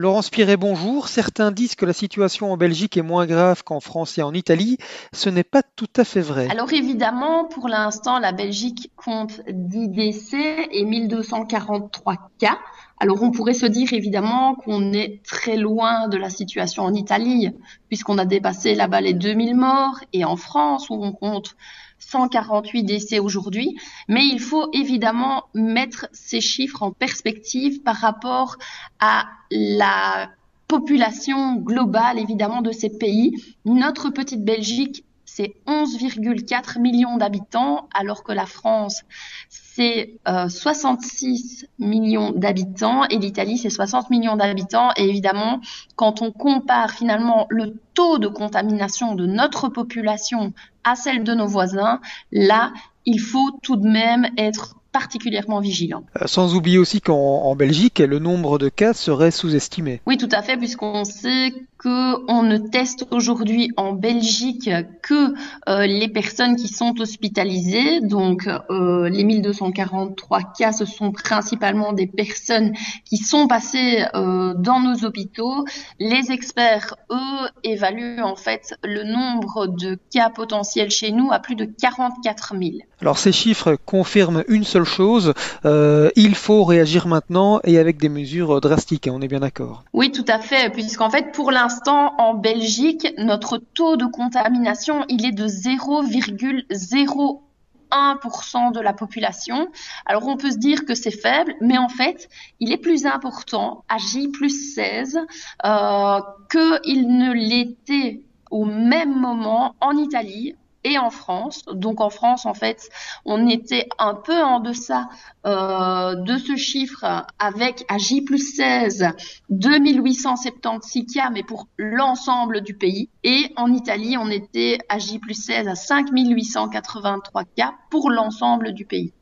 Laurence Piret, bonjour. Certains disent que la situation en Belgique est moins grave qu'en France et en Italie. Ce n'est pas tout à fait vrai. Alors évidemment, pour l'instant, la Belgique compte 10 décès et 1243 cas. Alors on pourrait se dire évidemment qu'on est très loin de la situation en Italie, puisqu'on a dépassé là-bas les 2000 morts, et en France où on compte 148 décès aujourd'hui. Mais il faut évidemment mettre ces chiffres en perspective par rapport à la population globale évidemment de ces pays. Notre petite Belgique c'est 11,4 millions d'habitants, alors que la France, c'est 66 euh, millions d'habitants et l'Italie, c'est 60 millions d'habitants. Et évidemment, quand on compare finalement le taux de contamination de notre population à celle de nos voisins, là, il faut tout de même être particulièrement vigilant. Euh, sans oublier aussi qu'en Belgique, le nombre de cas serait sous-estimé. Oui, tout à fait, puisqu'on sait qu'on ne teste aujourd'hui en Belgique que euh, les personnes qui sont hospitalisées. Donc, euh, les 1243 cas, ce sont principalement des personnes qui sont passées dans nos hôpitaux. Les experts, eux, évaluent en fait le nombre de cas potentiels chez nous à plus de 44 000. Alors, ces chiffres confirment une seule chose, euh, il faut réagir maintenant et avec des mesures drastiques, hein, on est bien d'accord. Oui, tout à fait, puisqu'en fait, pour l'instant, en Belgique, notre taux de contamination, il est de 0,01% de la population. Alors on peut se dire que c'est faible, mais en fait, il est plus important à J plus 16 euh, qu'il ne l'était au même moment en Italie, et en France. Donc en France, en fait, on était un peu en deçà euh, de ce chiffre avec à J plus 16 2876 cas, mais pour l'ensemble du pays. Et en Italie, on était à J plus 16 à 5883 cas pour l'ensemble du pays.